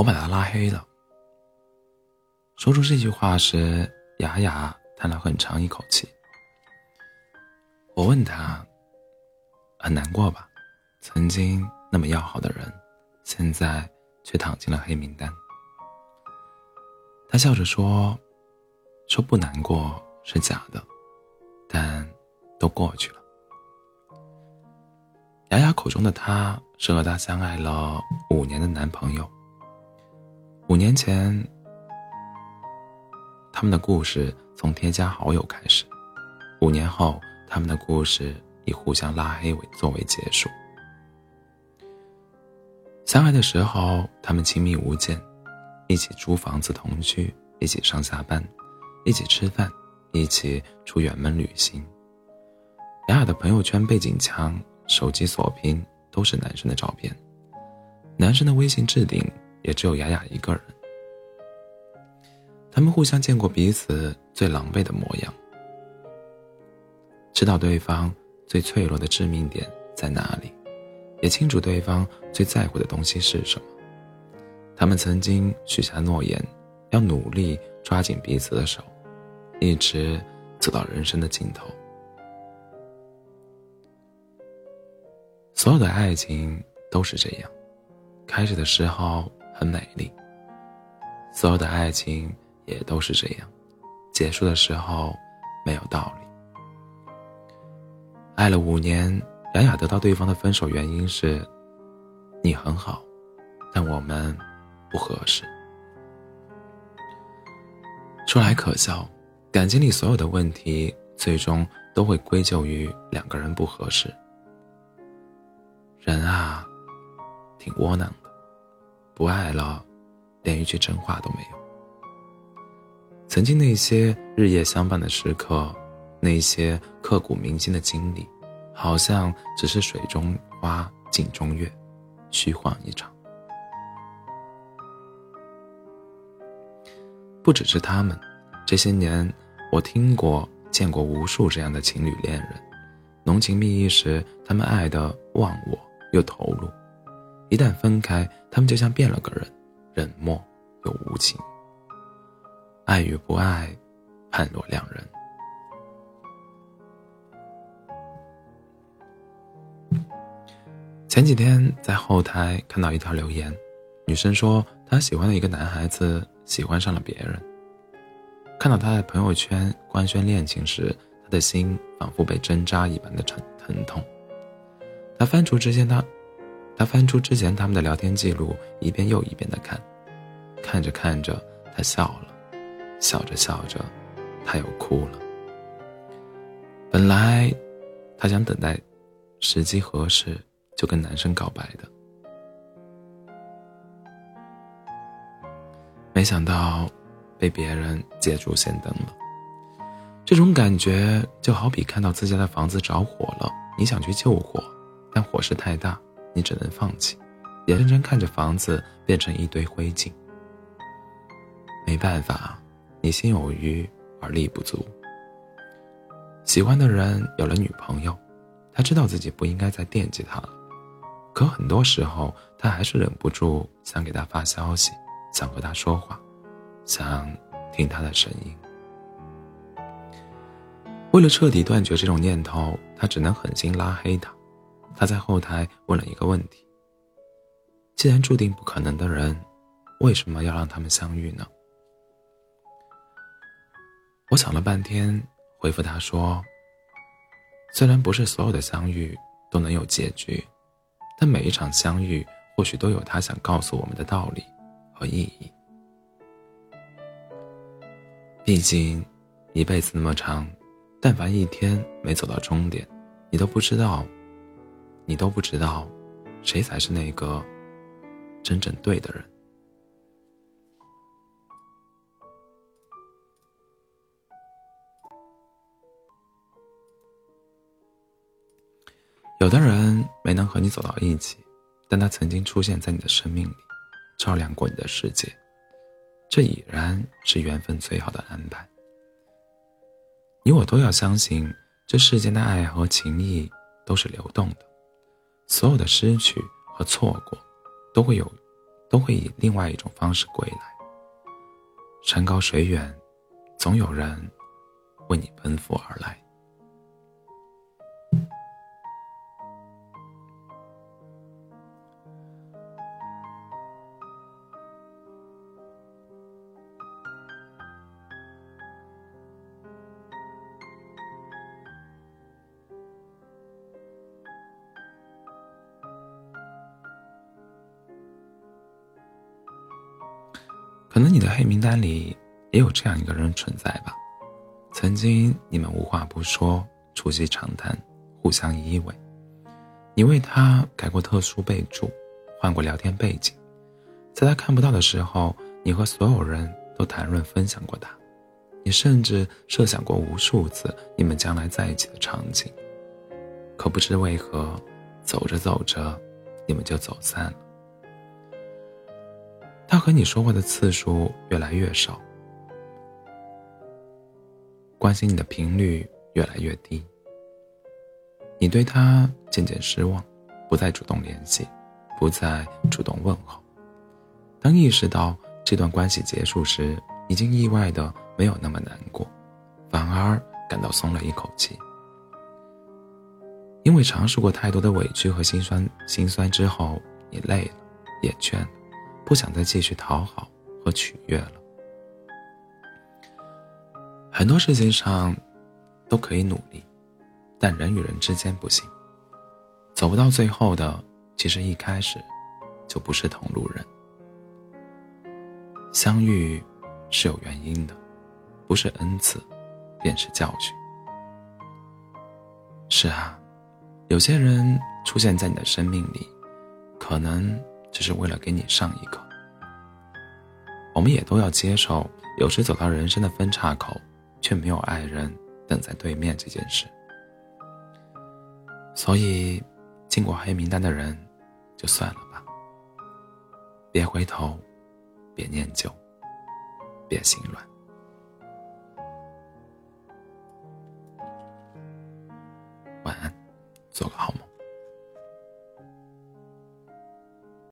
我把他拉黑了。说出这句话时，雅雅叹了很长一口气。我问他：“很难过吧？曾经那么要好的人，现在却躺进了黑名单。”他笑着说：“说不难过是假的，但都过去了。”雅雅口中的他是和她相爱了五年的男朋友。五年前，他们的故事从添加好友开始；五年后，他们的故事以互相拉黑为作为结束。相爱的时候，他们亲密无间，一起租房子同居，一起上下班，一起吃饭，一起出远门旅行。雅雅的朋友圈背景墙。手机锁屏都是男生的照片，男生的微信置顶也只有雅雅一个人。他们互相见过彼此最狼狈的模样，知道对方最脆弱的致命点在哪里，也清楚对方最在乎的东西是什么。他们曾经许下诺言，要努力抓紧彼此的手，一直走到人生的尽头。所有的爱情都是这样，开始的时候很美丽。所有的爱情也都是这样，结束的时候没有道理。爱了五年，雅雅得到对方的分手原因是：你很好，但我们不合适。说来可笑，感情里所有的问题，最终都会归咎于两个人不合适。人啊，挺窝囊的，不爱了，连一句真话都没有。曾经那些日夜相伴的时刻，那些刻骨铭心的经历，好像只是水中花，镜中月，虚晃一场。不只是他们，这些年我听过、见过无数这样的情侣恋人，浓情蜜意时，他们爱的忘我。又投入，一旦分开，他们就像变了个人，冷漠又无情。爱与不爱，判若两人。前几天在后台看到一条留言，女生说她喜欢的一个男孩子喜欢上了别人。看到他在朋友圈官宣恋情时，她的心仿佛被针扎一般的疼疼痛。他翻出之前他，他翻出之前他们的聊天记录，一遍又一遍的看，看着看着，他笑了，笑着笑着，他又哭了。本来，他想等待时机合适就跟男生告白的，没想到被别人捷足先登了。这种感觉就好比看到自家的房子着火了，你想去救火。但火势太大，你只能放弃，眼睁睁看着房子变成一堆灰烬。没办法，你心有余而力不足。喜欢的人有了女朋友，他知道自己不应该再惦记她了，可很多时候他还是忍不住想给她发消息，想和她说话，想听她的声音。为了彻底断绝这种念头，他只能狠心拉黑她。他在后台问了一个问题：“既然注定不可能的人，为什么要让他们相遇呢？”我想了半天，回复他说：“虽然不是所有的相遇都能有结局，但每一场相遇或许都有他想告诉我们的道理和意义。毕竟，一辈子那么长，但凡一天没走到终点，你都不知道。”你都不知道，谁才是那个真正对的人。有的人没能和你走到一起，但他曾经出现在你的生命里，照亮过你的世界，这已然是缘分最好的安排。你我都要相信，这世间的爱和情谊都是流动的。所有的失去和错过，都会有，都会以另外一种方式归来。山高水远，总有人为你奔赴而来。可能你的黑名单里也有这样一个人存在吧？曾经你们无话不说，促膝长谈，互相依偎。你为他改过特殊备注，换过聊天背景，在他看不到的时候，你和所有人都谈论分享过他。你甚至设想过无数次你们将来在一起的场景。可不知为何，走着走着，你们就走散了。他和你说话的次数越来越少，关心你的频率越来越低。你对他渐渐失望，不再主动联系，不再主动问候。当意识到这段关系结束时，已经意外的没有那么难过，反而感到松了一口气。因为尝试过太多的委屈和心酸，心酸之后，你累了，也倦了。不想再继续讨好和取悦了。很多事情上都可以努力，但人与人之间不行。走不到最后的，其实一开始就不是同路人。相遇是有原因的，不是恩赐，便是教训。是啊，有些人出现在你的生命里，可能。只是为了给你上一课。我们也都要接受，有时走到人生的分岔口，却没有爱人等在对面这件事。所以，进过黑名单的人，就算了吧。别回头，别念旧，别心软。晚安，做个好梦。